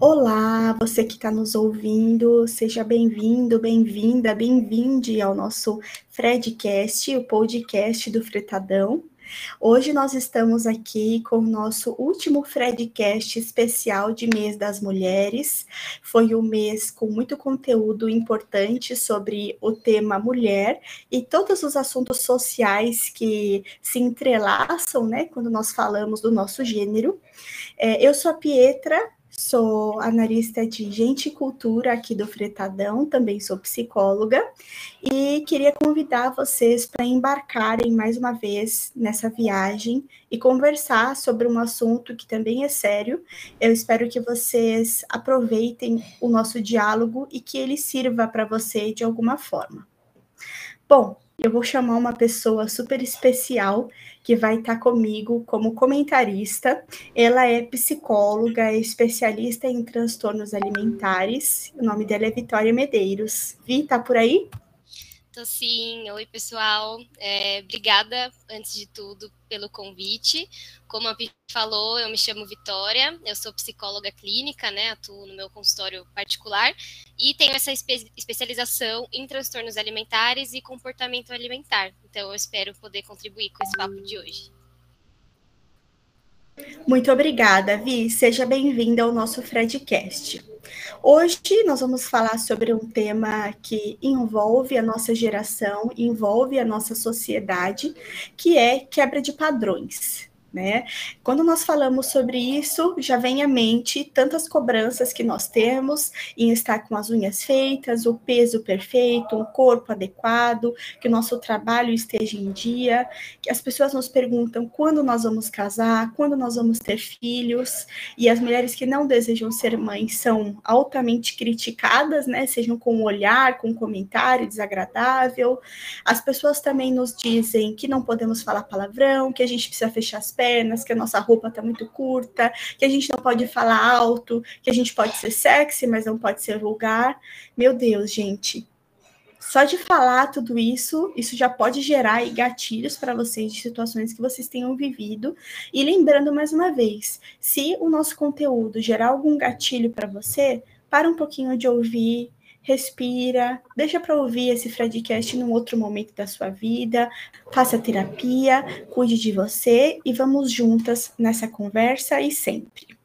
Olá, você que está nos ouvindo, seja bem-vindo, bem-vinda, bem-vinde ao nosso Fredcast, o podcast do Fretadão. Hoje nós estamos aqui com o nosso último Fredcast especial de mês das mulheres. Foi um mês com muito conteúdo importante sobre o tema mulher e todos os assuntos sociais que se entrelaçam, né, quando nós falamos do nosso gênero. É, eu sou a Pietra, Sou analista de gente e cultura aqui do Fretadão, também sou psicóloga e queria convidar vocês para embarcarem mais uma vez nessa viagem e conversar sobre um assunto que também é sério. Eu espero que vocês aproveitem o nosso diálogo e que ele sirva para você de alguma forma. Bom, eu vou chamar uma pessoa super especial que vai estar comigo como comentarista. Ela é psicóloga, é especialista em transtornos alimentares. O nome dela é Vitória Medeiros. Vi, tá por aí? Tô sim. Oi, pessoal. É, obrigada, antes de tudo, pelo convite. Como a Pi falou, eu me chamo Vitória, eu sou psicóloga clínica, né? Atuo no meu consultório particular e tenho essa espe especialização em transtornos alimentares e comportamento alimentar. Então, eu espero poder contribuir com esse papo de hoje. Muito obrigada, Vi. Seja bem-vinda ao nosso Fredcast. Hoje nós vamos falar sobre um tema que envolve a nossa geração, envolve a nossa sociedade, que é quebra de padrões né? Quando nós falamos sobre isso, já vem à mente tantas cobranças que nós temos em estar com as unhas feitas, o peso perfeito, um corpo adequado, que o nosso trabalho esteja em dia, que as pessoas nos perguntam quando nós vamos casar, quando nós vamos ter filhos, e as mulheres que não desejam ser mães são altamente criticadas, né? Sejam com um olhar, com um comentário desagradável. As pessoas também nos dizem que não podemos falar palavrão, que a gente precisa fechar as pernas, que a nossa roupa está muito curta, que a gente não pode falar alto, que a gente pode ser sexy, mas não pode ser vulgar. Meu Deus, gente. Só de falar tudo isso, isso já pode gerar gatilhos para vocês de situações que vocês tenham vivido. E lembrando mais uma vez, se o nosso conteúdo gerar algum gatilho para você, para um pouquinho de ouvir, respira, deixa para ouvir esse Fredcast num outro momento da sua vida, faça terapia, cuide de você e vamos juntas nessa conversa e sempre.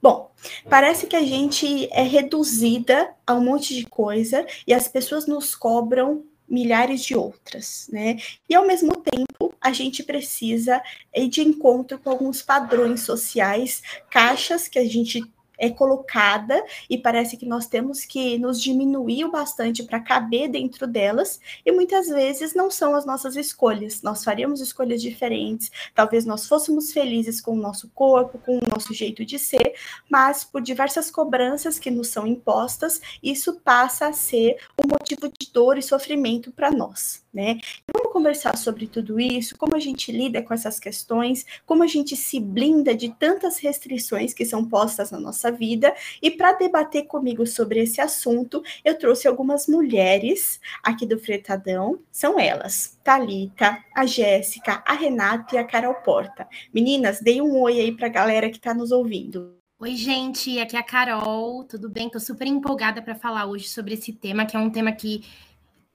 Bom, parece que a gente é reduzida a um monte de coisa e as pessoas nos cobram milhares de outras, né? E ao mesmo tempo, a gente precisa ir de encontro com alguns padrões sociais, caixas que a gente é colocada e parece que nós temos que nos diminuir o bastante para caber dentro delas e muitas vezes não são as nossas escolhas. Nós faríamos escolhas diferentes, talvez nós fôssemos felizes com o nosso corpo, com o nosso jeito de ser, mas por diversas cobranças que nos são impostas, isso passa a ser um motivo de dor e sofrimento para nós, né? Vamos conversar sobre tudo isso, como a gente lida com essas questões, como a gente se blinda de tantas restrições que são postas na nossa vida. E para debater comigo sobre esse assunto, eu trouxe algumas mulheres aqui do Fretadão. São elas: Talita, a Jéssica, a Renata e a Carol Porta. Meninas, dei um oi aí para a galera que está nos ouvindo. Oi, gente, aqui é a Carol, tudo bem? Estou super empolgada para falar hoje sobre esse tema, que é um tema que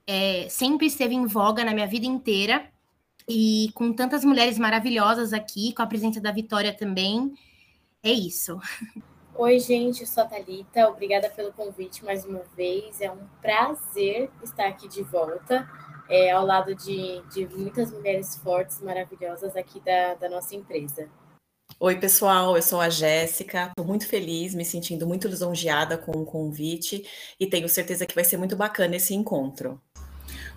é, sempre esteve em voga na minha vida inteira, e com tantas mulheres maravilhosas aqui, com a presença da Vitória também, é isso. Oi, gente, eu sou a Thalita, obrigada pelo convite mais uma vez. É um prazer estar aqui de volta, é, ao lado de, de muitas mulheres fortes, maravilhosas aqui da, da nossa empresa. Oi, pessoal, eu sou a Jéssica, estou muito feliz, me sentindo muito lisonjeada com o convite e tenho certeza que vai ser muito bacana esse encontro.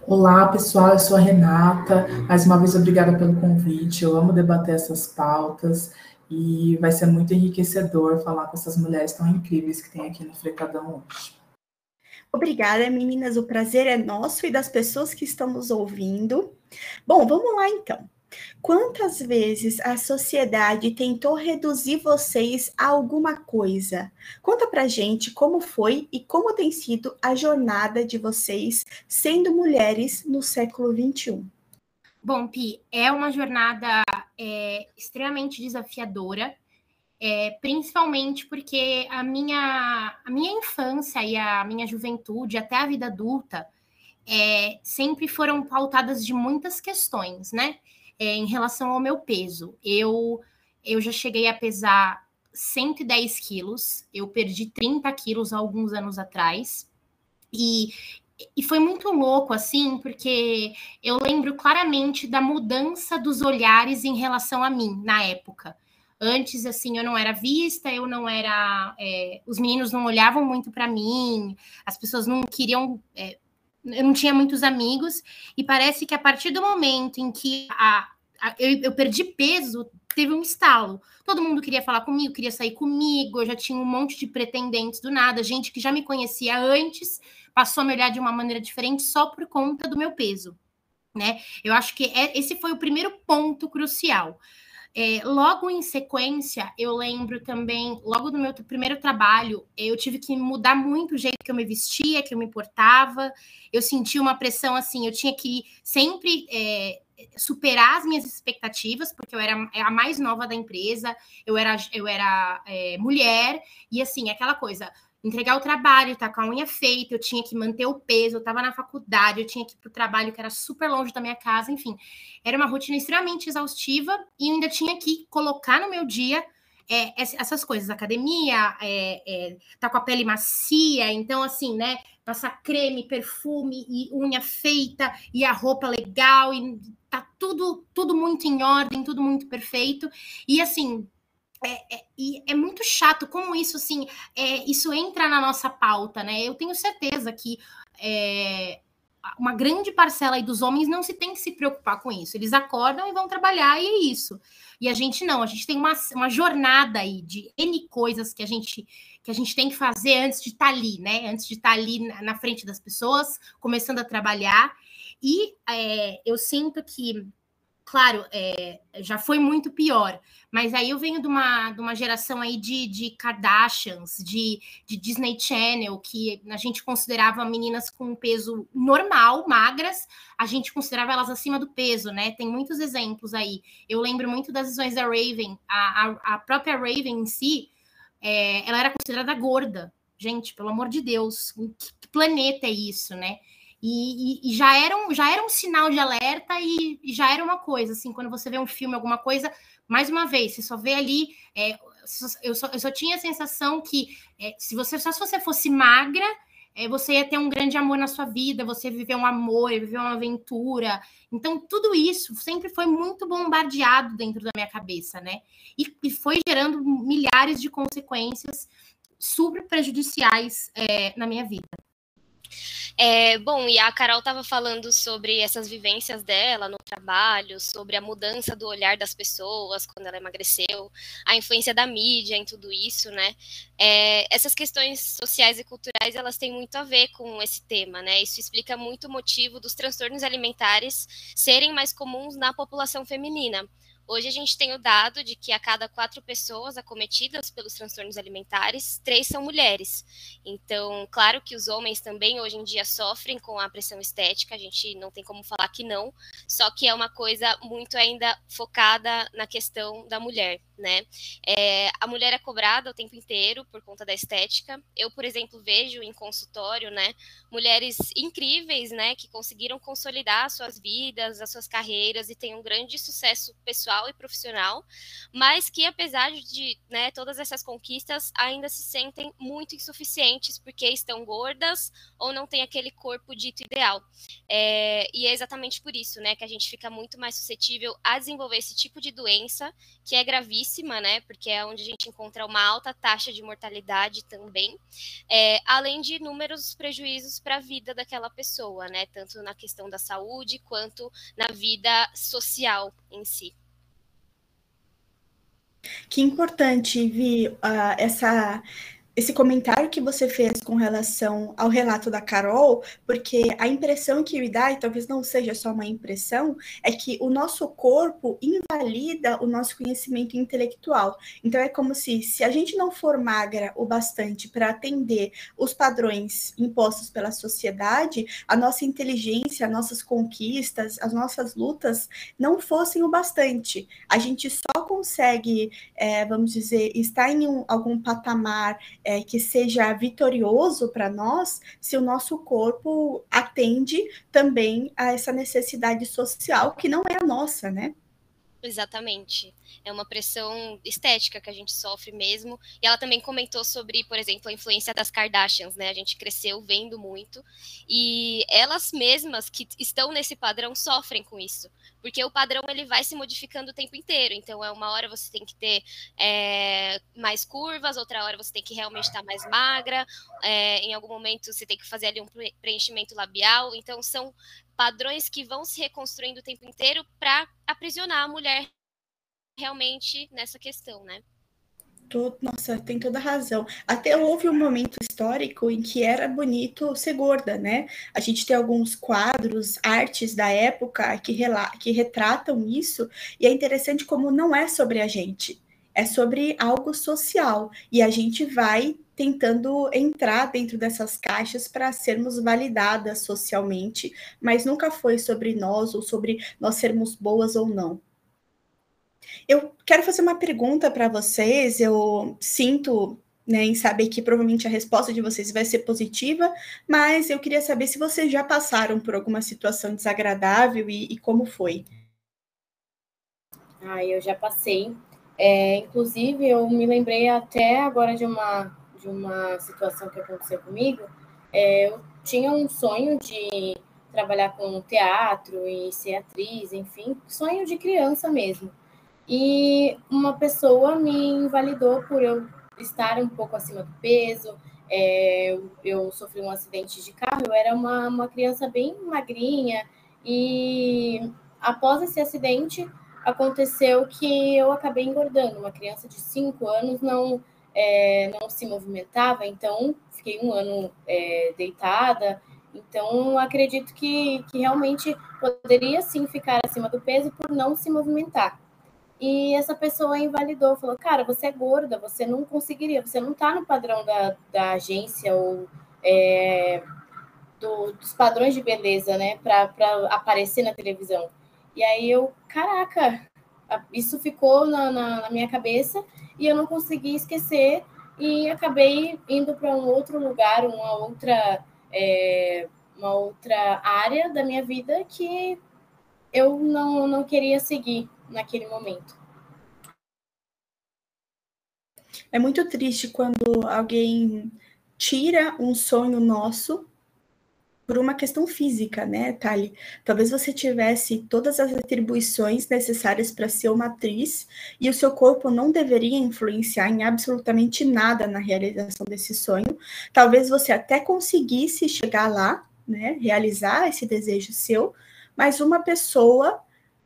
Olá, pessoal, eu sou a Renata, mais uma vez obrigada pelo convite, eu amo debater essas pautas e vai ser muito enriquecedor falar com essas mulheres tão incríveis que tem aqui no Frecadão hoje. Obrigada, meninas. O prazer é nosso e das pessoas que estão nos ouvindo. Bom, vamos lá então. Quantas vezes a sociedade tentou reduzir vocês a alguma coisa? Conta pra gente como foi e como tem sido a jornada de vocês sendo mulheres no século XXI. Bom, Pi, é uma jornada é, extremamente desafiadora, é, principalmente porque a minha, a minha infância e a minha juventude, até a vida adulta, é, sempre foram pautadas de muitas questões, né? É, em relação ao meu peso. Eu, eu já cheguei a pesar 110 quilos, eu perdi 30 quilos alguns anos atrás. E, e foi muito louco, assim, porque eu lembro claramente da mudança dos olhares em relação a mim na época. Antes, assim, eu não era vista, eu não era. É, os meninos não olhavam muito para mim, as pessoas não queriam é, eu não tinha muitos amigos, e parece que a partir do momento em que a, eu, eu, perdi peso, teve um estalo. Todo mundo queria falar comigo, queria sair comigo, eu já tinha um monte de pretendentes do nada, gente que já me conhecia antes, passou a me olhar de uma maneira diferente só por conta do meu peso. Né? Eu acho que é, esse foi o primeiro ponto crucial. É, logo em sequência, eu lembro também, logo no meu primeiro trabalho, eu tive que mudar muito o jeito que eu me vestia, que eu me portava. Eu senti uma pressão assim, eu tinha que sempre é, superar as minhas expectativas, porque eu era a mais nova da empresa, eu era, eu era é, mulher, e assim, aquela coisa entregar o trabalho, tá com a unha feita, eu tinha que manter o peso, eu estava na faculdade, eu tinha que ir para o trabalho que era super longe da minha casa, enfim. Era uma rotina extremamente exaustiva e ainda tinha que colocar no meu dia é, essas coisas, academia, é, é, tá com a pele macia, então assim, né, passar creme, perfume e unha feita e a roupa legal e tá tudo, tudo muito em ordem, tudo muito perfeito. E assim, é, é, é muito chato como isso, assim, é, isso entra na nossa pauta, né? Eu tenho certeza que é, uma grande parcela aí dos homens não se tem que se preocupar com isso. Eles acordam e vão trabalhar e é isso. E a gente não, a gente tem uma, uma jornada aí de N coisas que a gente que a gente tem que fazer antes de estar tá ali, né? Antes de estar tá ali na, na, frente das pessoas, começando a trabalhar. E é, eu sinto que claro, é, já foi muito pior, mas aí eu venho de uma, de uma geração aí de, de Kardashians, de, de Disney Channel, que a gente considerava meninas com peso normal, magras, a gente considerava elas acima do peso, né? Tem muitos exemplos aí. Eu lembro muito das visões da Raven, a, a, a própria Raven em si, é, ela era considerada gorda. Gente, pelo amor de Deus, que planeta é isso, né? E, e, e, já, era um, já era um sinal de alerta e, e, já era uma coisa, assim, quando você vê um filme, alguma coisa, mais uma vez, você só vê ali. É, eu, só, eu só tinha a sensação que é, se você só se você fosse magra, é, você ia ter um grande amor na sua vida, você viver um amor, viver uma aventura. Então, tudo isso sempre foi muito bombardeado dentro da minha cabeça, né? E, e foi gerando milhares de consequências super prejudiciais é, na minha vida. É, bom, e a Carol estava falando sobre essas vivências dela no trabalho, sobre a mudança do olhar das pessoas quando ela emagreceu, a influência da mídia em tudo isso, né? É, essas questões sociais e culturais elas têm muito a ver com esse tema, né? Isso explica muito o motivo dos transtornos alimentares serem mais comuns na população feminina. Hoje a gente tem o dado de que a cada quatro pessoas acometidas pelos transtornos alimentares, três são mulheres. Então, claro que os homens também hoje em dia sofrem com a pressão estética, a gente não tem como falar que não, só que é uma coisa muito ainda focada na questão da mulher né? É, a mulher é cobrada o tempo inteiro por conta da estética. Eu, por exemplo, vejo em consultório, né, mulheres incríveis, né, que conseguiram consolidar suas vidas, as suas carreiras e têm um grande sucesso pessoal e profissional, mas que apesar de, né, todas essas conquistas, ainda se sentem muito insuficientes porque estão gordas ou não têm aquele corpo dito ideal. É, e é exatamente por isso, né, que a gente fica muito mais suscetível a desenvolver esse tipo de doença que é gravíssima né? Porque é onde a gente encontra uma alta taxa de mortalidade também, é, além de inúmeros prejuízos para a vida daquela pessoa, né? Tanto na questão da saúde quanto na vida social em si. Que importante, Vi, uh, essa esse comentário que você fez com relação ao relato da Carol, porque a impressão que me dá, e talvez não seja só uma impressão, é que o nosso corpo invalida o nosso conhecimento intelectual. Então é como se, se a gente não for magra o bastante para atender os padrões impostos pela sociedade, a nossa inteligência, as nossas conquistas, as nossas lutas não fossem o bastante. A gente só consegue, é, vamos dizer, estar em um, algum patamar é, que seja vitorioso para nós se o nosso corpo atende também a essa necessidade social que não é a nossa, né? Exatamente. É uma pressão estética que a gente sofre mesmo. E ela também comentou sobre, por exemplo, a influência das Kardashians, né? A gente cresceu vendo muito. E elas mesmas que estão nesse padrão sofrem com isso. Porque o padrão ele vai se modificando o tempo inteiro. Então, é uma hora você tem que ter é, mais curvas, outra hora você tem que realmente estar mais magra. É, em algum momento você tem que fazer ali um preenchimento labial. Então, são padrões que vão se reconstruindo o tempo inteiro para aprisionar a mulher realmente nessa questão, né? Nossa, tem toda razão. Até houve um momento histórico em que era bonito ser gorda, né? A gente tem alguns quadros, artes da época que, que retratam isso, e é interessante como não é sobre a gente, é sobre algo social. E a gente vai tentando entrar dentro dessas caixas para sermos validadas socialmente, mas nunca foi sobre nós ou sobre nós sermos boas ou não. Eu quero fazer uma pergunta para vocês. Eu sinto né, em saber que provavelmente a resposta de vocês vai ser positiva, mas eu queria saber se vocês já passaram por alguma situação desagradável e, e como foi. Ah, eu já passei. É, inclusive, eu me lembrei até agora de uma de uma situação que aconteceu comigo, é, eu tinha um sonho de trabalhar com teatro e ser atriz, enfim, sonho de criança mesmo. E uma pessoa me invalidou por eu estar um pouco acima do peso. É, eu, eu, sofri um acidente de carro, eu era uma, uma criança bem magrinha, e após esse acidente aconteceu que eu acabei engordando. Uma criança de 5 anos não é, não se movimentava, então fiquei um ano é, deitada. Então, acredito que, que realmente poderia sim ficar acima do peso por não se movimentar. E essa pessoa invalidou, falou: Cara, você é gorda, você não conseguiria, você não está no padrão da, da agência ou é, do, dos padrões de beleza, né, para aparecer na televisão. E aí eu, caraca, isso ficou na, na, na minha cabeça e eu não consegui esquecer e acabei indo para um outro lugar, uma outra, é, uma outra área da minha vida que eu não, não queria seguir naquele momento. É muito triste quando alguém tira um sonho nosso por uma questão física, né, Thali? Talvez você tivesse todas as atribuições necessárias para ser uma atriz e o seu corpo não deveria influenciar em absolutamente nada na realização desse sonho. Talvez você até conseguisse chegar lá, né, realizar esse desejo seu, mas uma pessoa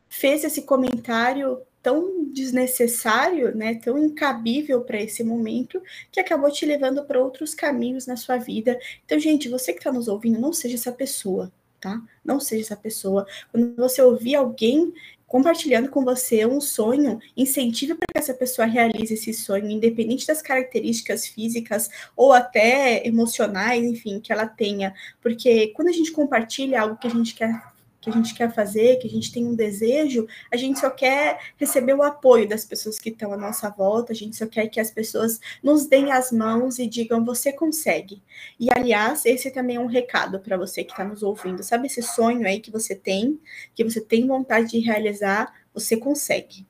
fez esse comentário tão desnecessário, né, tão incabível para esse momento, que acabou te levando para outros caminhos na sua vida. Então, gente, você que está nos ouvindo, não seja essa pessoa, tá? Não seja essa pessoa. Quando você ouvir alguém compartilhando com você um sonho, incentive para que essa pessoa realize esse sonho, independente das características físicas ou até emocionais, enfim, que ela tenha. Porque quando a gente compartilha algo que a gente quer que a gente quer fazer, que a gente tem um desejo, a gente só quer receber o apoio das pessoas que estão à nossa volta, a gente só quer que as pessoas nos deem as mãos e digam você consegue. E aliás, esse também é um recado para você que está nos ouvindo. Sabe esse sonho aí que você tem, que você tem vontade de realizar, você consegue.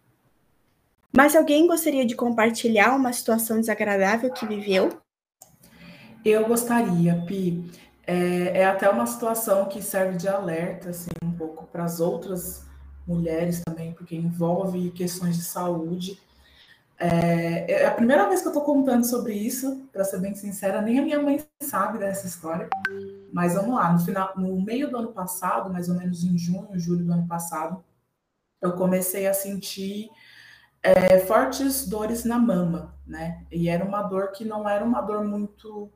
Mas alguém gostaria de compartilhar uma situação desagradável que viveu? Eu gostaria, Pi. É, é, até uma situação que serve de alerta, assim, um pouco para as outras mulheres também, porque envolve questões de saúde. É, é a primeira vez que eu estou contando sobre isso, para ser bem sincera, nem a minha mãe sabe dessa história. Mas vamos lá, no, final, no meio do ano passado, mais ou menos em junho, julho do ano passado, eu comecei a sentir é, fortes dores na mama, né? E era uma dor que não era uma dor muito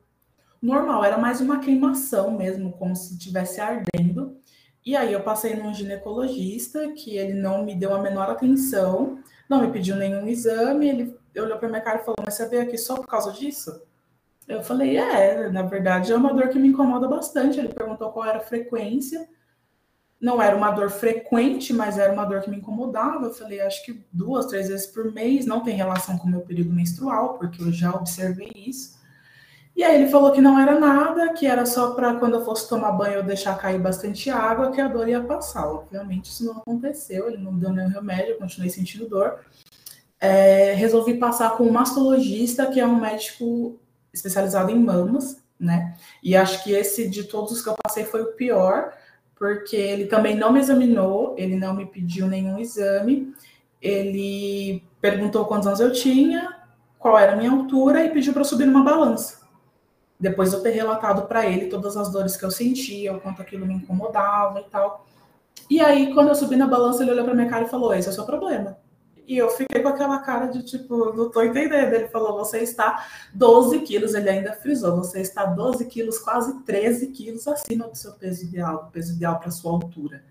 normal, era mais uma queimação mesmo, como se estivesse ardendo. E aí eu passei num ginecologista que ele não me deu a menor atenção, não me pediu nenhum exame, ele olhou para minha cara e falou: "Mas você veio aqui só por causa disso?" Eu falei: "É, na verdade é uma dor que me incomoda bastante". Ele perguntou qual era a frequência. Não era uma dor frequente, mas era uma dor que me incomodava. Eu falei: "Acho que duas, três vezes por mês, não tem relação com o meu período menstrual, porque eu já observei isso". E aí ele falou que não era nada, que era só para quando eu fosse tomar banho eu deixar cair bastante água, que a dor ia passar. Obviamente isso não aconteceu, ele não deu nenhum remédio, eu continuei sentindo dor. É, resolvi passar com um mastologista, que é um médico especializado em mamas, né? E acho que esse de todos os que eu passei foi o pior, porque ele também não me examinou, ele não me pediu nenhum exame, ele perguntou quantos anos eu tinha, qual era a minha altura e pediu para subir numa balança depois eu ter relatado para ele todas as dores que eu sentia, o quanto aquilo me incomodava e tal. E aí, quando eu subi na balança, ele olhou para minha cara e falou: Esse é o seu problema. E eu fiquei com aquela cara de tipo, não tô entendendo. Ele falou: Você está 12 quilos. Ele ainda frisou: Você está 12 quilos, quase 13 quilos acima do seu peso ideal, do peso ideal para sua altura.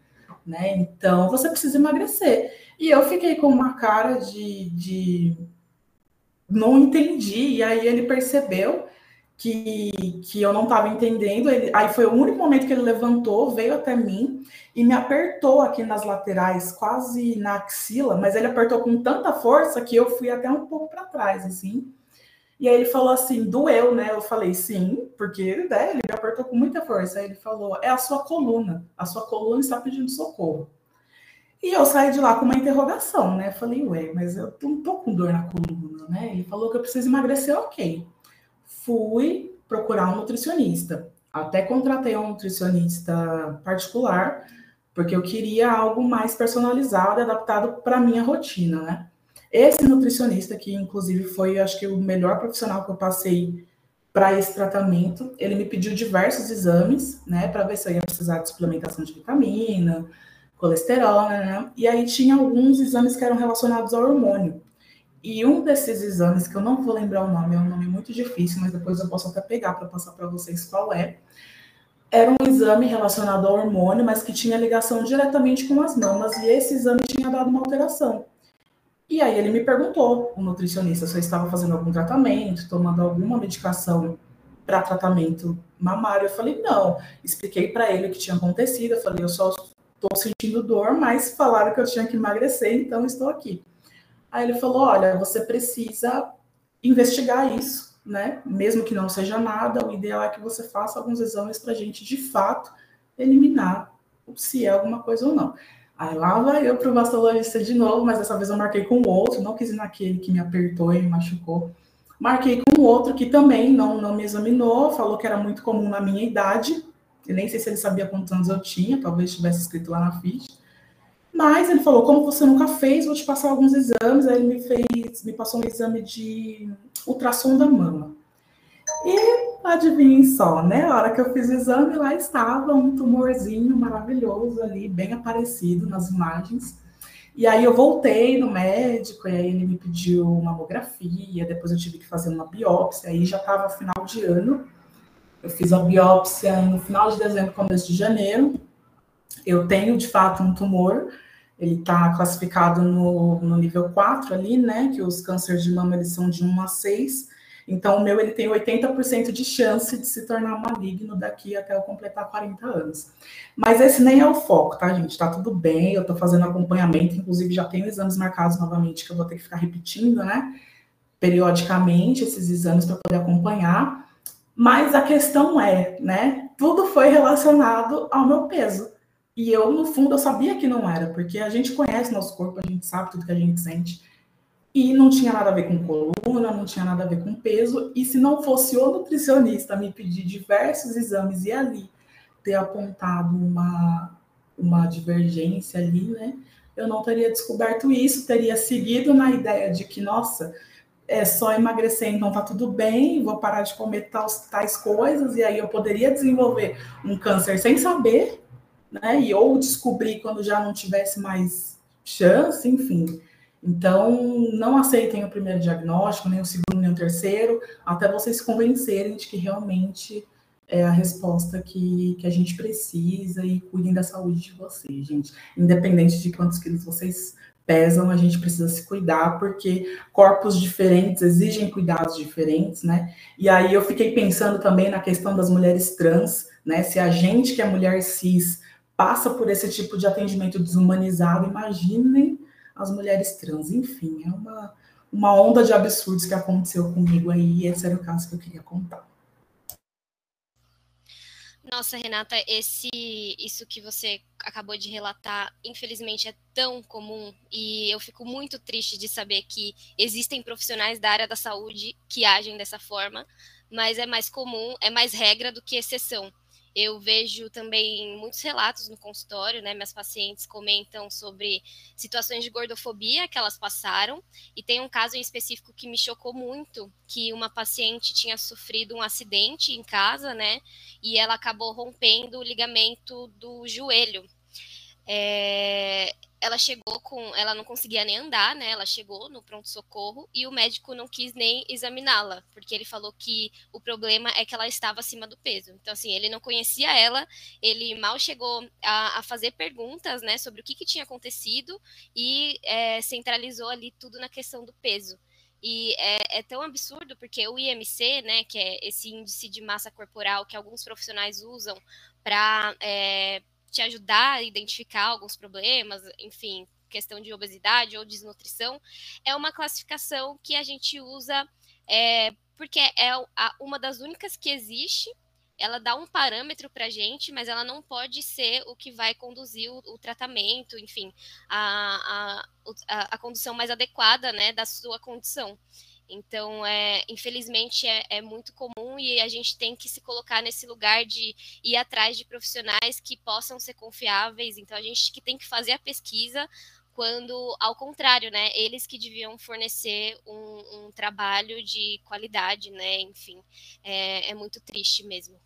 Né? Então, você precisa emagrecer. E eu fiquei com uma cara de, de não entendi. E aí ele percebeu que, que eu não estava entendendo. Ele, aí foi o único momento que ele levantou, veio até mim e me apertou aqui nas laterais, quase na axila, mas ele apertou com tanta força que eu fui até um pouco para trás, assim. E aí ele falou assim, doeu, né? Eu falei, sim, porque né, ele me apertou com muita força. Aí ele falou, é a sua coluna, a sua coluna está pedindo socorro. E eu saí de lá com uma interrogação, né? Falei, ué, mas eu não tô com dor na coluna, né? Ele falou que eu preciso emagrecer, ok fui procurar um nutricionista. Até contratei um nutricionista particular, porque eu queria algo mais personalizado, adaptado para minha rotina, né? Esse nutricionista, que inclusive foi, acho que, o melhor profissional que eu passei para esse tratamento, ele me pediu diversos exames, né, para ver se eu ia precisar de suplementação de vitamina, colesterol, né? E aí tinha alguns exames que eram relacionados ao hormônio. E um desses exames, que eu não vou lembrar o nome, é um nome muito difícil, mas depois eu posso até pegar para passar para vocês qual é. Era um exame relacionado ao hormônio, mas que tinha ligação diretamente com as mamas, e esse exame tinha dado uma alteração. E aí ele me perguntou, o nutricionista, se eu estava fazendo algum tratamento, tomando alguma medicação para tratamento mamário. Eu falei, não. Expliquei para ele o que tinha acontecido. Eu falei, eu só estou sentindo dor, mas falaram que eu tinha que emagrecer, então estou aqui. Aí ele falou: olha, você precisa investigar isso, né? Mesmo que não seja nada, o ideal é que você faça alguns exames para a gente, de fato, eliminar se é alguma coisa ou não. Aí lá vai eu para o mastologista de novo, mas dessa vez eu marquei com outro, não quis ir naquele que me apertou e me machucou. Marquei com outro que também não, não me examinou, falou que era muito comum na minha idade. Eu nem sei se ele sabia quantos anos eu tinha, talvez tivesse escrito lá na ficha. Mas ele falou, como você nunca fez, vou te passar alguns exames. Aí ele me fez, me passou um exame de ultrassom da mama. E adivinhem só, né? A hora que eu fiz o exame, lá estava um tumorzinho maravilhoso ali, bem aparecido nas imagens. E aí eu voltei no médico, e aí ele me pediu mamografia, depois eu tive que fazer uma biópsia, aí já estava final de ano. Eu fiz a biópsia no final de dezembro, começo de janeiro. Eu tenho, de fato, um tumor, ele está classificado no, no nível 4 ali, né? Que os cânceres de mama eles são de 1 a 6. Então, o meu ele tem 80% de chance de se tornar maligno daqui até eu completar 40 anos. Mas esse nem é o foco, tá, gente? Tá tudo bem, eu tô fazendo acompanhamento, inclusive já tenho exames marcados novamente que eu vou ter que ficar repetindo, né? Periodicamente esses exames para poder acompanhar. Mas a questão é, né? Tudo foi relacionado ao meu peso. E eu, no fundo, eu sabia que não era, porque a gente conhece nosso corpo, a gente sabe tudo que a gente sente. E não tinha nada a ver com coluna, não tinha nada a ver com peso. E se não fosse o nutricionista me pedir diversos exames e ali ter apontado uma, uma divergência ali, né? Eu não teria descoberto isso, teria seguido na ideia de que, nossa, é só emagrecer, então tá tudo bem, vou parar de comer tais, tais coisas, e aí eu poderia desenvolver um câncer sem saber, né? E ou descobrir quando já não tivesse mais chance, enfim. Então, não aceitem o primeiro diagnóstico, nem o segundo, nem o terceiro, até vocês se convencerem de que realmente é a resposta que, que a gente precisa e cuidem da saúde de vocês, gente. Independente de quantos quilos vocês pesam, a gente precisa se cuidar, porque corpos diferentes exigem cuidados diferentes, né? E aí eu fiquei pensando também na questão das mulheres trans, né? Se a gente que é mulher cis passa por esse tipo de atendimento desumanizado, imaginem as mulheres trans. Enfim, é uma, uma onda de absurdos que aconteceu comigo aí, e esse era o caso que eu queria contar. Nossa, Renata, esse isso que você acabou de relatar, infelizmente é tão comum e eu fico muito triste de saber que existem profissionais da área da saúde que agem dessa forma, mas é mais comum, é mais regra do que exceção. Eu vejo também muitos relatos no consultório, né? Minhas pacientes comentam sobre situações de gordofobia que elas passaram. E tem um caso em específico que me chocou muito, que uma paciente tinha sofrido um acidente em casa, né? E ela acabou rompendo o ligamento do joelho. É, ela chegou com. Ela não conseguia nem andar, né? Ela chegou no pronto-socorro e o médico não quis nem examiná-la, porque ele falou que o problema é que ela estava acima do peso. Então, assim, ele não conhecia ela, ele mal chegou a, a fazer perguntas, né, sobre o que, que tinha acontecido e é, centralizou ali tudo na questão do peso. E é, é, tão absurdo porque o IMC, né, que é esse índice de massa corporal que alguns profissionais usam para é, te ajudar a identificar alguns problemas, enfim, questão de obesidade ou desnutrição, é uma classificação que a gente usa é, porque é uma das únicas que existe. Ela dá um parâmetro para a gente, mas ela não pode ser o que vai conduzir o, o tratamento, enfim, a, a, a, condução mais adequada né, da sua condição. Então, é, infelizmente, é, é, muito comum e a gente tem que se colocar nesse lugar de ir atrás de profissionais que possam ser confiáveis. Então, a gente que tem que fazer a pesquisa quando, ao contrário, né, eles que deviam fornecer um, um trabalho de qualidade, né, enfim, é, é muito triste mesmo.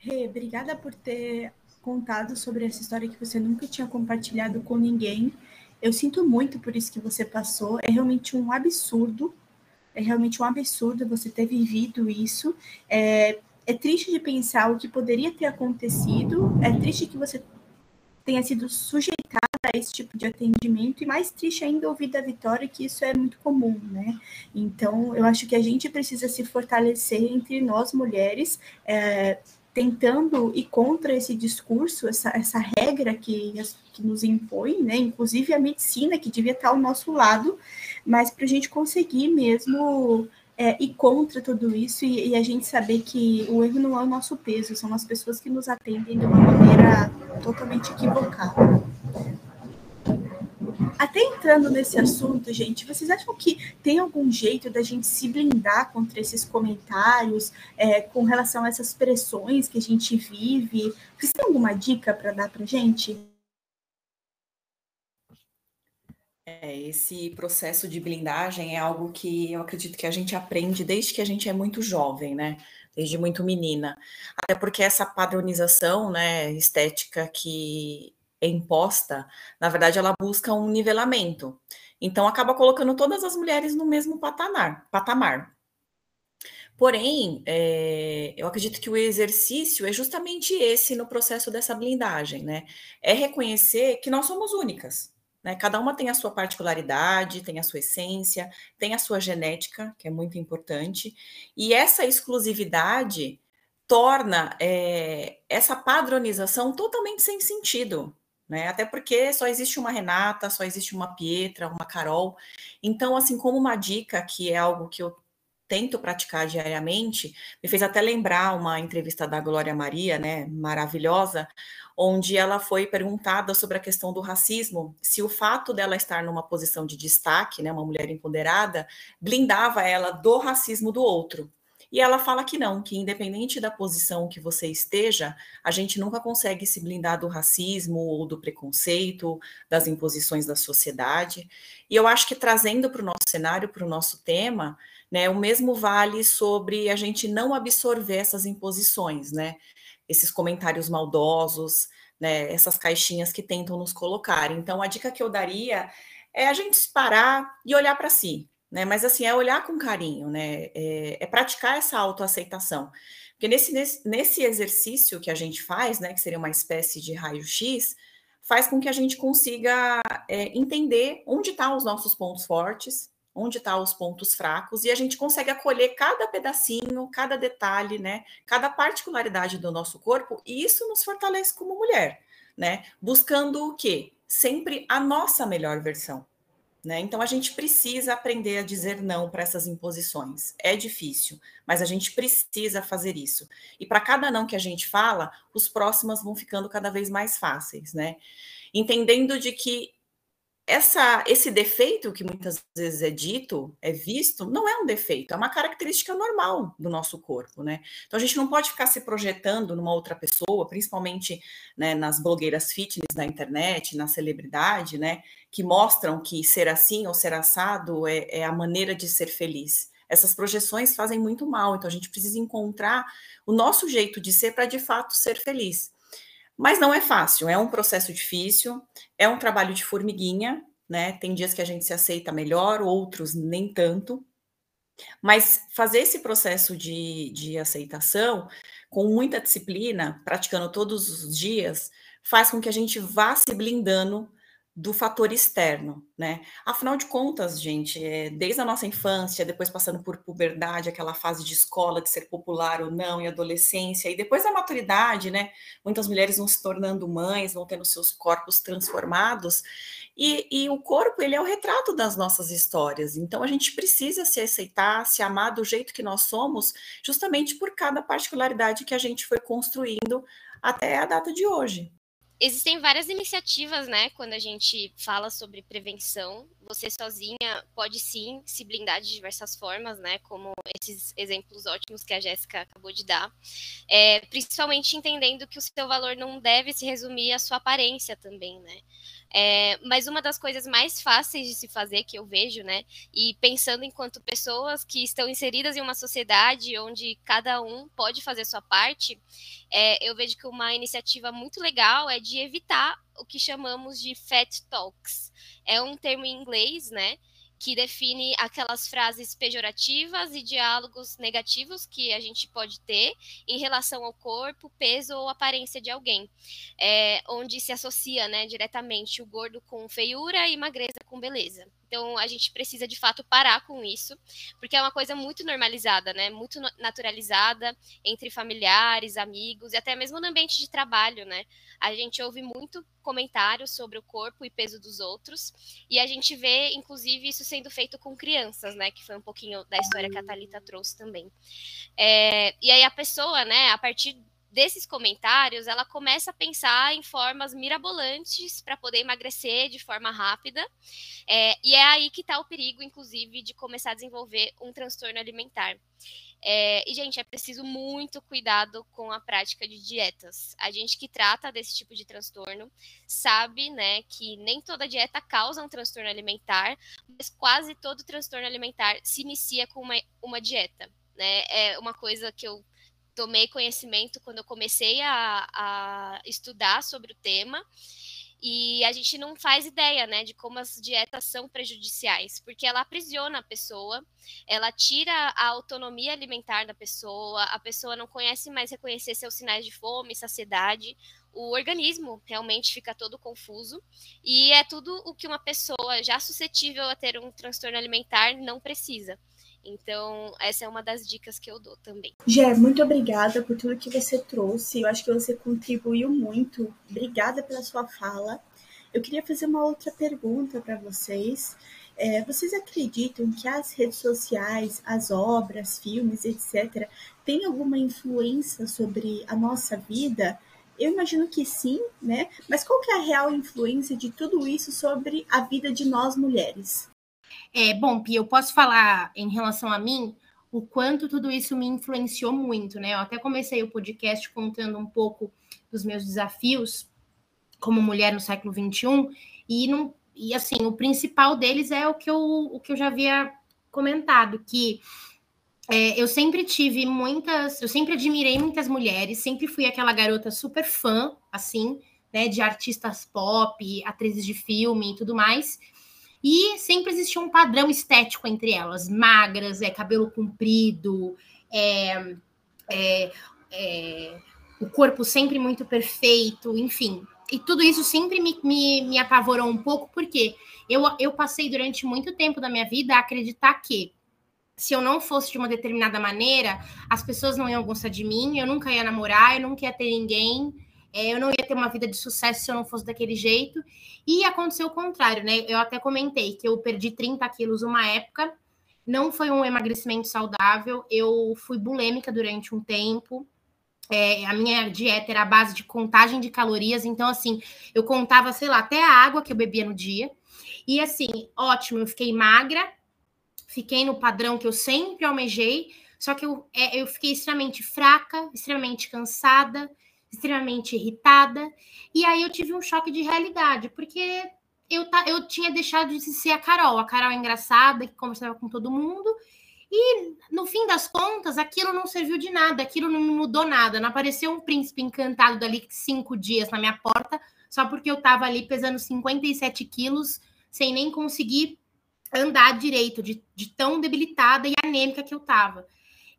Rê, obrigada por ter contado sobre essa história que você nunca tinha compartilhado com ninguém. Eu sinto muito por isso que você passou. É realmente um absurdo. É realmente um absurdo você ter vivido isso. É, é triste de pensar o que poderia ter acontecido. É triste que você tenha sido sujeitada a esse tipo de atendimento e mais triste ainda ouvir da Vitória que isso é muito comum, né? Então, eu acho que a gente precisa se fortalecer entre nós mulheres, é, tentando ir contra esse discurso, essa, essa regra que, que nos impõe, né? inclusive a medicina, que devia estar ao nosso lado, mas para a gente conseguir mesmo é, ir contra tudo isso e, e, a gente saber que o erro não é o nosso peso, são as pessoas que nos atendem de uma maneira totalmente equivocada. Até entrando nesse assunto, gente, vocês acham que tem algum jeito da gente se blindar contra esses comentários, é, com relação a essas pressões que a gente vive? Vocês têm alguma dica para dar para gente? É, esse processo de blindagem é algo que eu acredito que a gente aprende desde que a gente é muito jovem, né? Desde muito menina. Até porque essa padronização, né, estética que é imposta, na verdade, ela busca um nivelamento. Então, acaba colocando todas as mulheres no mesmo patamar. patamar. Porém, é, eu acredito que o exercício é justamente esse no processo dessa blindagem, né? É reconhecer que nós somos únicas. Né? Cada uma tem a sua particularidade, tem a sua essência, tem a sua genética, que é muito importante, e essa exclusividade torna é, essa padronização totalmente sem sentido né? Até porque só existe uma Renata, só existe uma Pietra, uma Carol. Então, assim, como uma dica, que é algo que eu tento praticar diariamente, me fez até lembrar uma entrevista da Glória Maria, né, maravilhosa, onde ela foi perguntada sobre a questão do racismo, se o fato dela estar numa posição de destaque, né, uma mulher empoderada, blindava ela do racismo do outro. E ela fala que não, que independente da posição que você esteja, a gente nunca consegue se blindar do racismo ou do preconceito, das imposições da sociedade. E eu acho que trazendo para o nosso cenário, para o nosso tema, né, o mesmo vale sobre a gente não absorver essas imposições, né? esses comentários maldosos, né, essas caixinhas que tentam nos colocar. Então, a dica que eu daria é a gente parar e olhar para si, né? Mas assim, é olhar com carinho, né? É, é praticar essa autoaceitação. Porque nesse, nesse, nesse exercício que a gente faz, né, que seria uma espécie de raio-x, faz com que a gente consiga é, entender onde estão tá os nossos pontos fortes, onde estão tá os pontos fracos, e a gente consegue acolher cada pedacinho, cada detalhe, né, cada particularidade do nosso corpo, e isso nos fortalece como mulher, né, buscando o quê? Sempre a nossa melhor versão. Né? Então a gente precisa aprender a dizer não para essas imposições. É difícil, mas a gente precisa fazer isso. E para cada não que a gente fala, os próximos vão ficando cada vez mais fáceis, né? Entendendo de que essa, esse defeito que muitas vezes é dito, é visto, não é um defeito, é uma característica normal do nosso corpo, né? Então a gente não pode ficar se projetando numa outra pessoa, principalmente né, nas blogueiras fitness da internet, na celebridade, né? Que mostram que ser assim ou ser assado é, é a maneira de ser feliz. Essas projeções fazem muito mal, então a gente precisa encontrar o nosso jeito de ser para de fato ser feliz. Mas não é fácil, é um processo difícil, é um trabalho de formiguinha, né? Tem dias que a gente se aceita melhor, outros nem tanto. Mas fazer esse processo de, de aceitação com muita disciplina, praticando todos os dias, faz com que a gente vá se blindando do fator externo, né? Afinal de contas, gente, é, desde a nossa infância, depois passando por puberdade, aquela fase de escola, de ser popular ou não, e adolescência, e depois da maturidade, né? Muitas mulheres vão se tornando mães, vão tendo seus corpos transformados, e, e o corpo, ele é o retrato das nossas histórias, então a gente precisa se aceitar, se amar do jeito que nós somos, justamente por cada particularidade que a gente foi construindo até a data de hoje existem várias iniciativas, né, quando a gente fala sobre prevenção. Você sozinha pode sim se blindar de diversas formas, né, como esses exemplos ótimos que a Jéssica acabou de dar. É, principalmente entendendo que o seu valor não deve se resumir à sua aparência também, né. É, mas uma das coisas mais fáceis de se fazer que eu vejo, né, e pensando enquanto pessoas que estão inseridas em uma sociedade onde cada um pode fazer sua parte, é, eu vejo que uma iniciativa muito legal é de evitar o que chamamos de fat talks. É um termo em inglês, né? Que define aquelas frases pejorativas e diálogos negativos que a gente pode ter em relação ao corpo, peso ou aparência de alguém, é, onde se associa né, diretamente o gordo com feiura e magreza com beleza. Então a gente precisa de fato parar com isso, porque é uma coisa muito normalizada, né? Muito naturalizada entre familiares, amigos e até mesmo no ambiente de trabalho, né? A gente ouve muito comentários sobre o corpo e peso dos outros, e a gente vê, inclusive, isso sendo feito com crianças, né? Que foi um pouquinho da história que a Thalita trouxe também. É, e aí a pessoa, né, a partir desses comentários, ela começa a pensar em formas mirabolantes para poder emagrecer de forma rápida. É, e é aí que está o perigo, inclusive, de começar a desenvolver um transtorno alimentar. É, e, gente, é preciso muito cuidado com a prática de dietas. A gente que trata desse tipo de transtorno sabe, né, que nem toda dieta causa um transtorno alimentar, mas quase todo transtorno alimentar se inicia com uma, uma dieta. Né? É uma coisa que eu tomei conhecimento quando eu comecei a, a estudar sobre o tema. E a gente não faz ideia, né, de como as dietas são prejudiciais, porque ela aprisiona a pessoa, ela tira a autonomia alimentar da pessoa, a pessoa não conhece mais reconhecer seus sinais de fome, saciedade, o organismo realmente fica todo confuso, e é tudo o que uma pessoa já suscetível a ter um transtorno alimentar não precisa. Então, essa é uma das dicas que eu dou também. Gé, muito obrigada por tudo que você trouxe. Eu acho que você contribuiu muito. Obrigada pela sua fala. Eu queria fazer uma outra pergunta para vocês. É, vocês acreditam que as redes sociais, as obras, filmes, etc., têm alguma influência sobre a nossa vida? Eu imagino que sim, né? Mas qual que é a real influência de tudo isso sobre a vida de nós mulheres? É, bom, Pia, eu posso falar em relação a mim o quanto tudo isso me influenciou muito, né? Eu até comecei o podcast contando um pouco dos meus desafios como mulher no século XXI, e, não, e assim, o principal deles é o que eu, o que eu já havia comentado, que é, eu sempre tive muitas, eu sempre admirei muitas mulheres, sempre fui aquela garota super fã, assim, né, de artistas pop, atrizes de filme e tudo mais. E sempre existia um padrão estético entre elas, magras, é, cabelo comprido, é, é, é, o corpo sempre muito perfeito, enfim. E tudo isso sempre me, me, me apavorou um pouco, porque eu, eu passei durante muito tempo da minha vida a acreditar que se eu não fosse de uma determinada maneira, as pessoas não iam gostar de mim, eu nunca ia namorar, eu nunca ia ter ninguém, eu não ia ter uma vida de sucesso se eu não fosse daquele jeito. E aconteceu o contrário, né? Eu até comentei que eu perdi 30 quilos uma época, não foi um emagrecimento saudável, eu fui bulêmica durante um tempo. É, a minha dieta era a base de contagem de calorias, então, assim, eu contava, sei lá, até a água que eu bebia no dia. E, assim, ótimo, eu fiquei magra, fiquei no padrão que eu sempre almejei, só que eu, é, eu fiquei extremamente fraca, extremamente cansada, extremamente irritada, e aí eu tive um choque de realidade, porque eu, eu tinha deixado de ser a Carol, a Carol engraçada, que conversava com todo mundo, e no fim das contas, aquilo não serviu de nada, aquilo não mudou nada. Não apareceu um príncipe encantado dali cinco dias na minha porta, só porque eu estava ali pesando 57 quilos, sem nem conseguir andar direito, de, de tão debilitada e anêmica que eu estava.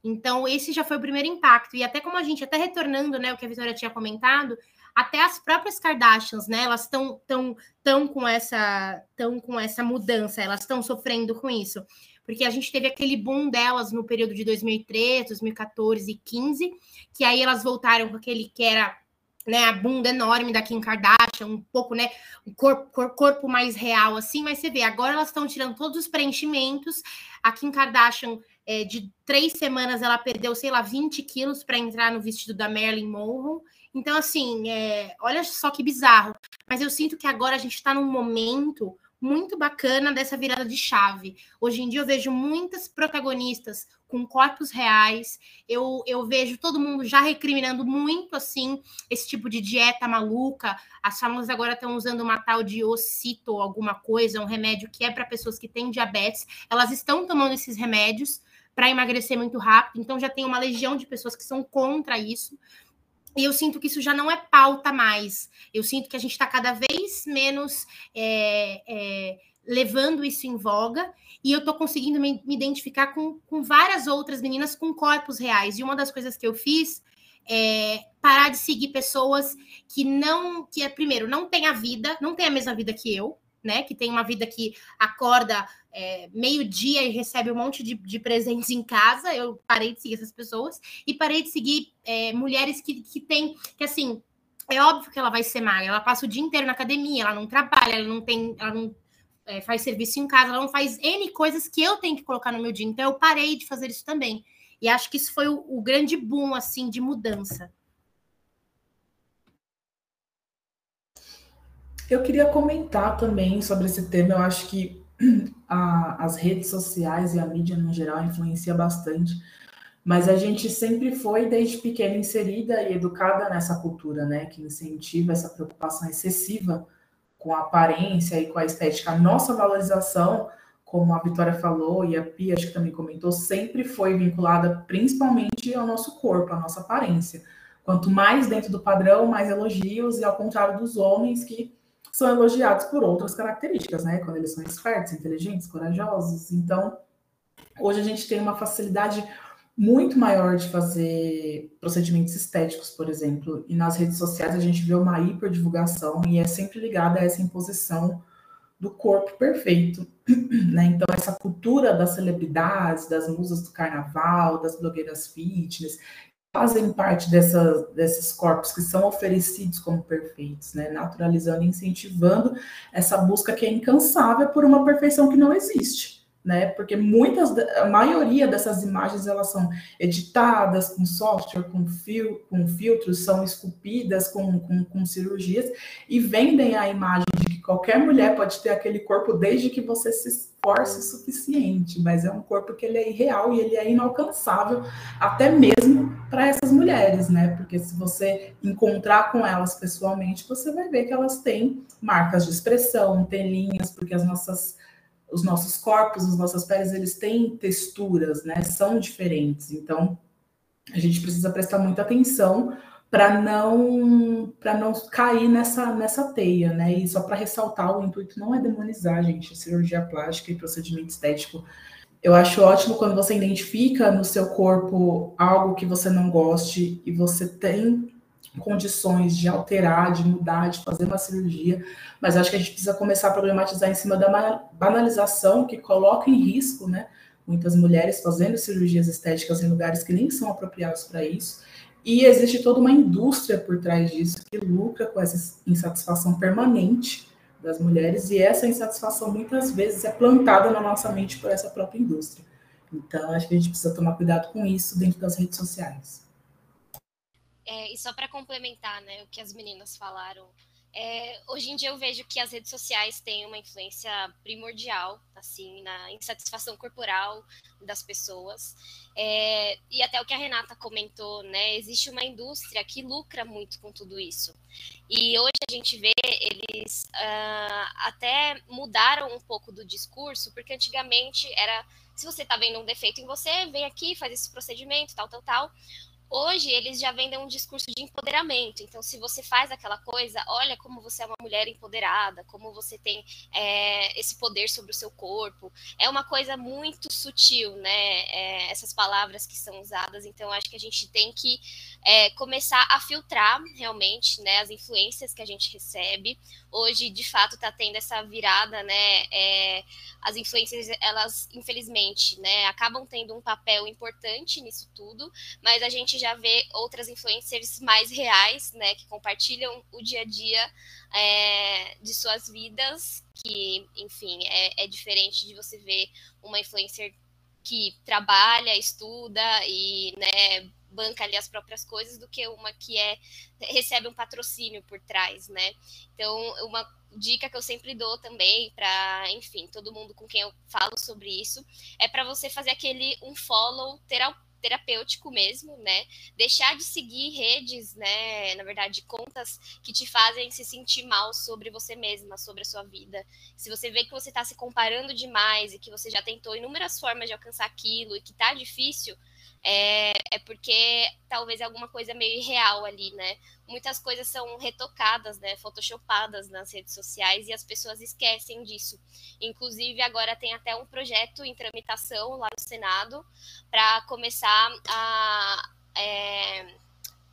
Então, esse já foi o primeiro impacto. E até como a gente, até retornando, né, o que a Vitória tinha comentado, até as próprias Kardashians, né, elas estão tão, tão com essa com essa mudança, elas estão sofrendo com isso. Porque a gente teve aquele boom delas no período de 2013, 2014 e 15, que aí elas voltaram com aquele que era né, a bunda enorme da Kim Kardashian, um pouco, né, um corpo, corpo mais real, assim, mas você vê, agora elas estão tirando todos os preenchimentos, a Kim Kardashian, é, de três semanas, ela perdeu, sei lá, 20 quilos para entrar no vestido da Marilyn Monroe, então, assim, é, olha só que bizarro, mas eu sinto que agora a gente está num momento muito bacana dessa virada de chave. Hoje em dia eu vejo muitas protagonistas com corpos reais. Eu, eu vejo todo mundo já recriminando muito assim esse tipo de dieta maluca. As famosas agora estão usando uma tal de ocito alguma coisa, um remédio que é para pessoas que têm diabetes. Elas estão tomando esses remédios para emagrecer muito rápido. Então já tem uma legião de pessoas que são contra isso. E eu sinto que isso já não é pauta mais. Eu sinto que a gente está cada vez menos é, é, levando isso em voga. E eu estou conseguindo me, me identificar com, com várias outras meninas com corpos reais. E uma das coisas que eu fiz é parar de seguir pessoas que não, que é primeiro, não tem a vida, não tem a mesma vida que eu, né? Que tem uma vida que acorda é, meio-dia e recebe um monte de, de, presentes em casa. Eu parei de seguir essas pessoas e parei de seguir é, mulheres que, que têm, que assim, é óbvio que ela vai ser magra, ela passa o dia inteiro na academia, ela não trabalha, ela não tem, ela não é, faz serviço em casa, ela não faz N coisas que eu tenho que colocar no meu dia. Então eu parei de fazer isso também. E acho que isso foi o, o grande boom assim de mudança. Eu queria comentar também sobre esse tema. Eu acho que a, as redes sociais e a mídia no geral influencia bastante, mas a gente sempre foi desde pequena inserida e educada nessa cultura, né, que incentiva essa preocupação excessiva com a aparência e com a estética. A nossa valorização, como a Vitória falou e a Pia acho que também comentou, sempre foi vinculada principalmente ao nosso corpo, à nossa aparência. Quanto mais dentro do padrão, mais elogios, e ao contrário dos homens que são elogiados por outras características, né? Quando eles são espertos, inteligentes, corajosos. Então, hoje a gente tem uma facilidade muito maior de fazer procedimentos estéticos, por exemplo, e nas redes sociais a gente vê uma hiperdivulgação e é sempre ligada a essa imposição do corpo perfeito, né? Então essa cultura das celebridades, das musas do carnaval, das blogueiras fitness, fazem parte dessa, desses corpos que são oferecidos como perfeitos, né? naturalizando e incentivando essa busca que é incansável por uma perfeição que não existe. Né? Porque muitas, a maioria dessas imagens elas são editadas com software, com, fil, com filtros, são esculpidas com, com, com cirurgias e vendem a imagem qualquer mulher pode ter aquele corpo desde que você se esforce o suficiente, mas é um corpo que ele é irreal e ele é inalcançável até mesmo para essas mulheres, né? Porque se você encontrar com elas pessoalmente, você vai ver que elas têm marcas de expressão, tem linhas, porque as nossas os nossos corpos, as nossas peles, eles têm texturas, né? São diferentes. Então, a gente precisa prestar muita atenção para não para não cair nessa nessa teia, né? E só para ressaltar, o intuito não é demonizar, gente, cirurgia plástica e procedimento estético. Eu acho ótimo quando você identifica no seu corpo algo que você não goste e você tem condições de alterar, de mudar, de fazer uma cirurgia, mas acho que a gente precisa começar a problematizar em cima da banalização que coloca em risco, né? Muitas mulheres fazendo cirurgias estéticas em lugares que nem são apropriados para isso. E existe toda uma indústria por trás disso que lucra com essa insatisfação permanente das mulheres, e essa insatisfação muitas vezes é plantada na nossa mente por essa própria indústria. Então, acho que a gente precisa tomar cuidado com isso dentro das redes sociais. É, e só para complementar né, o que as meninas falaram, é, hoje em dia eu vejo que as redes sociais têm uma influência primordial assim na insatisfação corporal das pessoas. É, e até o que a Renata comentou né existe uma indústria que lucra muito com tudo isso. E hoje a gente vê eles uh, até mudaram um pouco do discurso porque antigamente era se você está vendo um defeito em você vem aqui faz esse procedimento tal tal tal Hoje eles já vendem um discurso de empoderamento. Então, se você faz aquela coisa, olha como você é uma mulher empoderada, como você tem é, esse poder sobre o seu corpo. É uma coisa muito sutil, né? É, essas palavras que são usadas. Então, acho que a gente tem que é, começar a filtrar realmente né, as influências que a gente recebe. Hoje, de fato, está tendo essa virada, né? É, as influências, elas, infelizmente, né, acabam tendo um papel importante nisso tudo, mas a gente já vê outras influencers mais reais, né, que compartilham o dia a dia é, de suas vidas, que, enfim, é, é diferente de você ver uma influencer que trabalha, estuda e, né, banca ali as próprias coisas do que uma que é recebe um patrocínio por trás, né? Então, uma dica que eu sempre dou também para, enfim, todo mundo com quem eu falo sobre isso, é para você fazer aquele um follow terapêutico mesmo, né? Deixar de seguir redes, né? Na verdade, contas que te fazem se sentir mal sobre você mesma, sobre a sua vida. Se você vê que você está se comparando demais e que você já tentou inúmeras formas de alcançar aquilo e que tá difícil, é, é porque talvez é alguma coisa meio irreal ali, né? Muitas coisas são retocadas, né? Photoshopadas nas redes sociais e as pessoas esquecem disso. Inclusive, agora tem até um projeto em tramitação lá no Senado para começar a. É,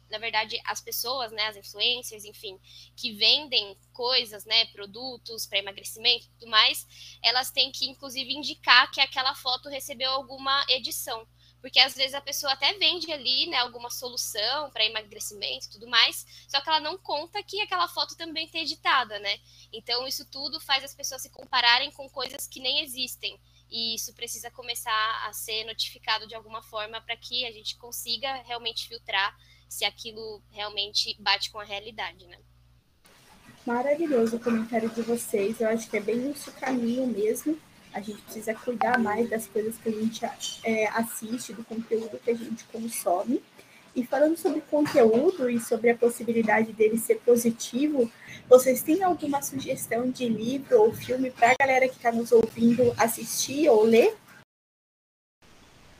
na verdade, as pessoas, né, as influencers, enfim, que vendem coisas, né, produtos para emagrecimento e tudo mais, elas têm que, inclusive, indicar que aquela foto recebeu alguma edição porque às vezes a pessoa até vende ali, né, alguma solução para emagrecimento e tudo mais, só que ela não conta que aquela foto também tem editada, né? Então isso tudo faz as pessoas se compararem com coisas que nem existem. E isso precisa começar a ser notificado de alguma forma para que a gente consiga realmente filtrar se aquilo realmente bate com a realidade, né? Maravilhoso o comentário de vocês. Eu acho que é bem o caminho mesmo a gente precisa cuidar mais das coisas que a gente é, assiste, do conteúdo que a gente consome. E falando sobre conteúdo e sobre a possibilidade dele ser positivo, vocês têm alguma sugestão de livro ou filme para a galera que está nos ouvindo assistir ou ler?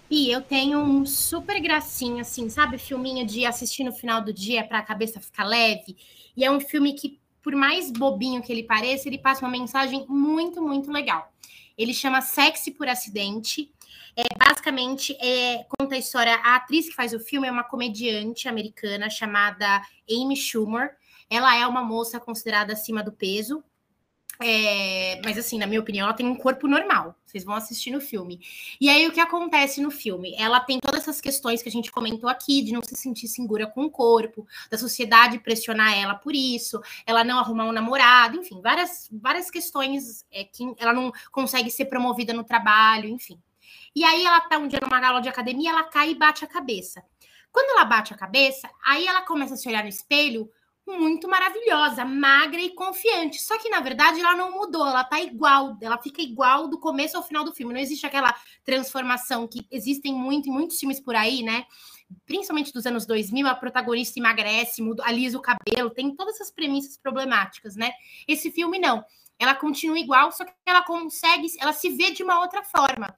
E eu tenho um super gracinho, assim, sabe? Filminho de assistir no final do dia para a cabeça ficar leve. E é um filme que, por mais bobinho que ele pareça, ele passa uma mensagem muito, muito legal. Ele chama Sexy por Acidente. É, basicamente, é, conta a história. A atriz que faz o filme é uma comediante americana chamada Amy Schumer. Ela é uma moça considerada acima do peso, é, mas assim, na minha opinião, ela tem um corpo normal. Vocês vão assistir no filme. E aí, o que acontece no filme? Ela tem todas essas questões que a gente comentou aqui, de não se sentir segura com o corpo, da sociedade pressionar ela por isso, ela não arrumar um namorado, enfim, várias, várias questões é, que ela não consegue ser promovida no trabalho, enfim. E aí, ela tá um dia numa aula de academia, ela cai e bate a cabeça. Quando ela bate a cabeça, aí ela começa a se olhar no espelho muito maravilhosa, magra e confiante. Só que, na verdade, ela não mudou, ela tá igual, ela fica igual do começo ao final do filme. Não existe aquela transformação que existem muito em muitos filmes por aí, né? principalmente dos anos 2000, a protagonista emagrece, muda, alisa o cabelo, tem todas essas premissas problemáticas, né? Esse filme não. Ela continua igual, só que ela consegue, ela se vê de uma outra forma.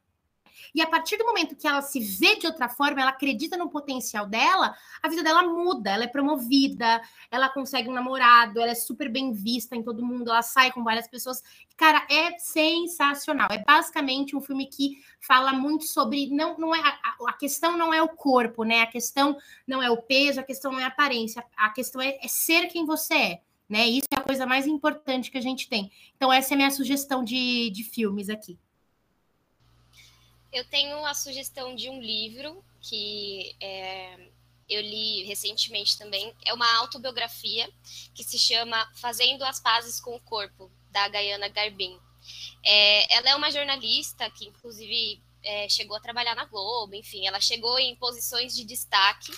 E a partir do momento que ela se vê de outra forma, ela acredita no potencial dela, a vida dela muda, ela é promovida, ela consegue um namorado, ela é super bem vista em todo mundo, ela sai com várias pessoas. Cara, é sensacional. É basicamente um filme que fala muito sobre não não é a, a questão não é o corpo, né? A questão não é o peso, a questão não é a aparência, a questão é, é ser quem você é. Né? Isso é a coisa mais importante que a gente tem. Então, essa é a minha sugestão de, de filmes aqui. Eu tenho a sugestão de um livro que é, eu li recentemente também. É uma autobiografia que se chama Fazendo as Pazes com o Corpo, da Gaiana Garbin. É, ela é uma jornalista que, inclusive, é, chegou a trabalhar na Globo, enfim, ela chegou em posições de destaque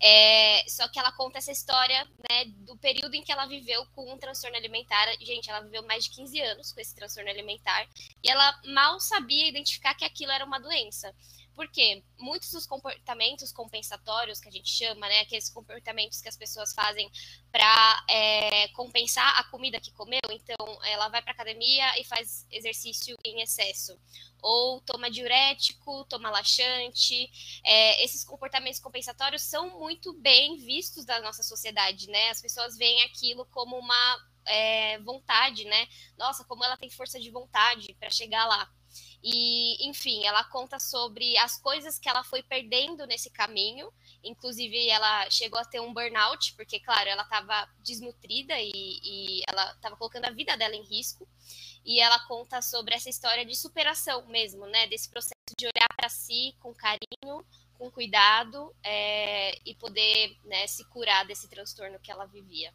é, só que ela conta essa história né, do período em que ela viveu com um transtorno alimentar. Gente, ela viveu mais de 15 anos com esse transtorno alimentar e ela mal sabia identificar que aquilo era uma doença. Porque muitos dos comportamentos compensatórios que a gente chama, né, aqueles comportamentos que as pessoas fazem para é, compensar a comida que comeu, então ela vai para academia e faz exercício em excesso, ou toma diurético, toma laxante. É, esses comportamentos compensatórios são muito bem vistos da nossa sociedade, né? As pessoas veem aquilo como uma é, vontade, né? Nossa, como ela tem força de vontade para chegar lá. E, enfim, ela conta sobre as coisas que ela foi perdendo nesse caminho. Inclusive, ela chegou a ter um burnout, porque, claro, ela estava desnutrida e, e ela estava colocando a vida dela em risco. E ela conta sobre essa história de superação mesmo, né? Desse processo de olhar para si com carinho, com cuidado é, e poder né, se curar desse transtorno que ela vivia.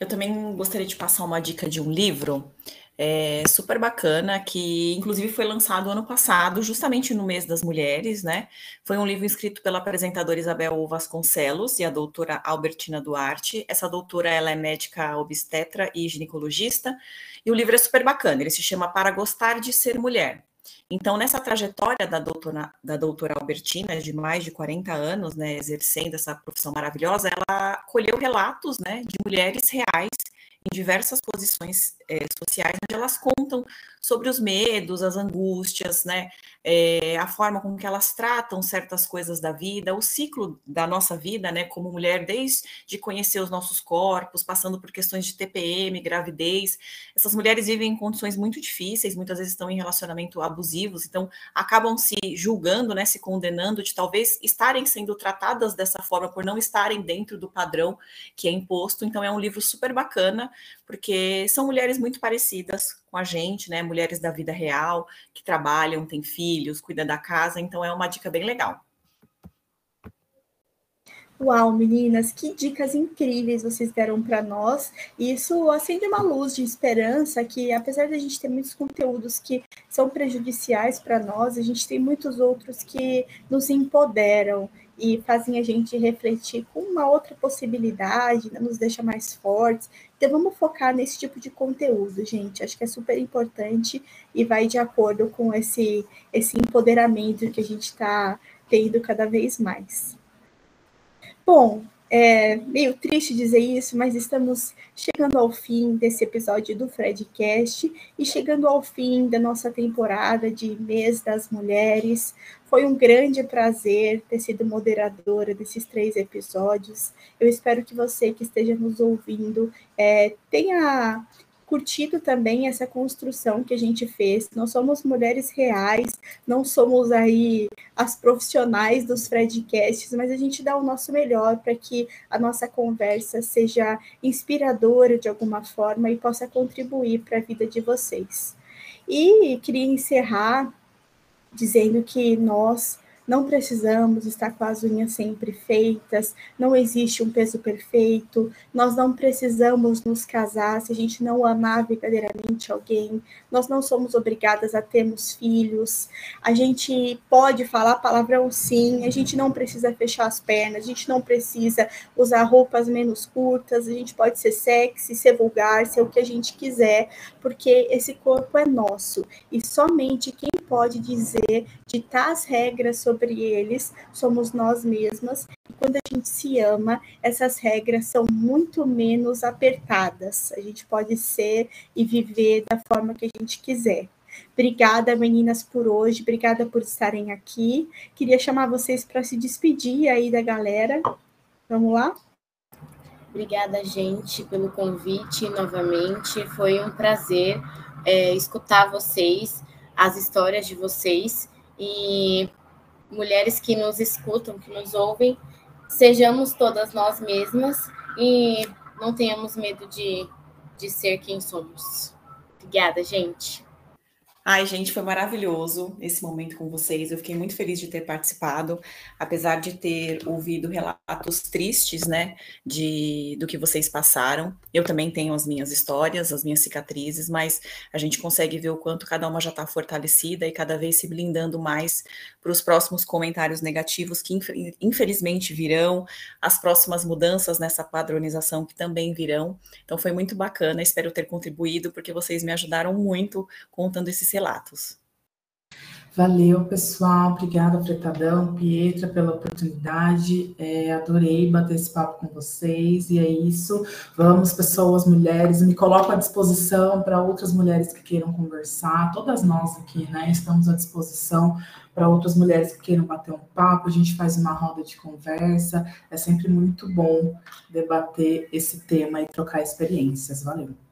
Eu também gostaria de passar uma dica de um livro é, super bacana, que inclusive foi lançado ano passado, justamente no mês das mulheres, né? Foi um livro escrito pela apresentadora Isabel Vasconcelos e a doutora Albertina Duarte. Essa doutora ela é médica obstetra e ginecologista, e o livro é super bacana, ele se chama Para Gostar de Ser Mulher. Então, nessa trajetória da doutora, da doutora Albertina, de mais de 40 anos, né, exercendo essa profissão maravilhosa, ela colheu relatos né, de mulheres reais em diversas posições é, sociais, onde elas contam sobre os medos, as angústias, né, é, a forma com que elas tratam certas coisas da vida, o ciclo da nossa vida, né, como mulher, desde conhecer os nossos corpos, passando por questões de TPM, gravidez. Essas mulheres vivem em condições muito difíceis, muitas vezes estão em relacionamento abusivos, então acabam se julgando, né, se condenando de talvez estarem sendo tratadas dessa forma por não estarem dentro do padrão que é imposto. Então é um livro super bacana, porque são mulheres muito parecidas com a gente, né? Mulheres da vida real, que trabalham, têm filhos, cuidam da casa, então é uma dica bem legal. Uau, meninas, que dicas incríveis vocês deram para nós. Isso acende uma luz de esperança que, apesar de a gente ter muitos conteúdos que são prejudiciais para nós, a gente tem muitos outros que nos empoderam e fazem a gente refletir com uma outra possibilidade, né? nos deixa mais fortes. Então vamos focar nesse tipo de conteúdo, gente. Acho que é super importante e vai de acordo com esse, esse empoderamento que a gente está tendo cada vez mais. Bom, é meio triste dizer isso, mas estamos chegando ao fim desse episódio do Fredcast e chegando ao fim da nossa temporada de Mês das Mulheres. Foi um grande prazer ter sido moderadora desses três episódios. Eu espero que você que esteja nos ouvindo é, tenha curtido também essa construção que a gente fez. Nós somos mulheres reais, não somos aí as profissionais dos Fredcasts, mas a gente dá o nosso melhor para que a nossa conversa seja inspiradora de alguma forma e possa contribuir para a vida de vocês. E queria encerrar dizendo que nós não precisamos estar com as unhas sempre feitas, não existe um peso perfeito, nós não precisamos nos casar se a gente não amar verdadeiramente alguém, nós não somos obrigadas a termos filhos, a gente pode falar palavrão sim, a gente não precisa fechar as pernas, a gente não precisa usar roupas menos curtas, a gente pode ser sexy, ser vulgar, ser o que a gente quiser, porque esse corpo é nosso e somente quem pode dizer, ditar as regras sobre eles, somos nós mesmas. E quando a gente se ama, essas regras são muito menos apertadas. A gente pode ser e viver da forma que a gente quiser. Obrigada, meninas, por hoje. Obrigada por estarem aqui. Queria chamar vocês para se despedir aí da galera. Vamos lá? Obrigada, gente, pelo convite novamente. Foi um prazer é, escutar vocês, as histórias de vocês e mulheres que nos escutam, que nos ouvem. Sejamos todas nós mesmas e não tenhamos medo de, de ser quem somos. Obrigada, gente. Ai, gente, foi maravilhoso esse momento com vocês. Eu fiquei muito feliz de ter participado, apesar de ter ouvido relatos tristes, né, de do que vocês passaram. Eu também tenho as minhas histórias, as minhas cicatrizes, mas a gente consegue ver o quanto cada uma já está fortalecida e cada vez se blindando mais para os próximos comentários negativos que infelizmente virão, as próximas mudanças nessa padronização que também virão. Então foi muito bacana, espero ter contribuído porque vocês me ajudaram muito contando esses relatos. Valeu, pessoal. Obrigada, Fretadão, Pietra, pela oportunidade. É, adorei bater esse papo com vocês. E é isso. Vamos, pessoas, mulheres. Me coloco à disposição para outras mulheres que queiram conversar. Todas nós aqui, né? Estamos à disposição para outras mulheres que queiram bater um papo. A gente faz uma roda de conversa. É sempre muito bom debater esse tema e trocar experiências. Valeu.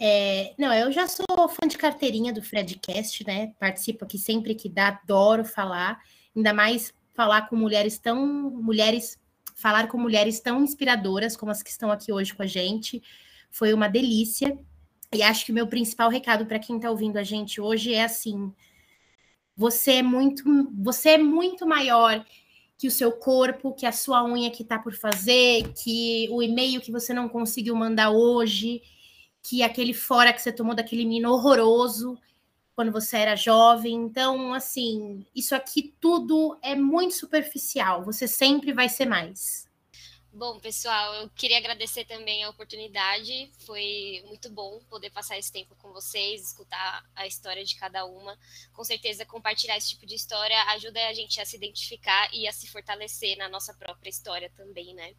É, não, eu já sou fã de carteirinha do Fredcast, né? Participo aqui sempre que dá, adoro falar, ainda mais falar com mulheres tão mulheres, falar com mulheres tão inspiradoras como as que estão aqui hoje com a gente. Foi uma delícia. E acho que o meu principal recado para quem está ouvindo a gente hoje é assim: você é muito, você é muito maior que o seu corpo, que a sua unha que está por fazer, que o e-mail que você não conseguiu mandar hoje que aquele fora que você tomou daquele menino horroroso quando você era jovem. Então, assim, isso aqui tudo é muito superficial. Você sempre vai ser mais. Bom, pessoal, eu queria agradecer também a oportunidade. Foi muito bom poder passar esse tempo com vocês, escutar a história de cada uma. Com certeza, compartilhar esse tipo de história ajuda a gente a se identificar e a se fortalecer na nossa própria história também, né?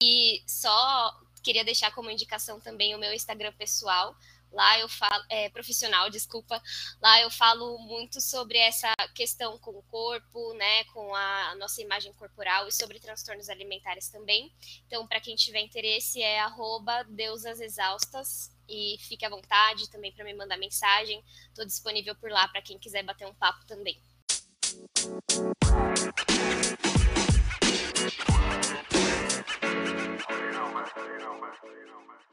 E só queria deixar como indicação também o meu Instagram pessoal. Lá eu falo, é, profissional, desculpa. Lá eu falo muito sobre essa questão com o corpo, né, com a nossa imagem corporal e sobre transtornos alimentares também. Então, para quem tiver interesse, é deusasexaustas e fique à vontade também para me mandar mensagem. Estou disponível por lá para quem quiser bater um papo também. Roma.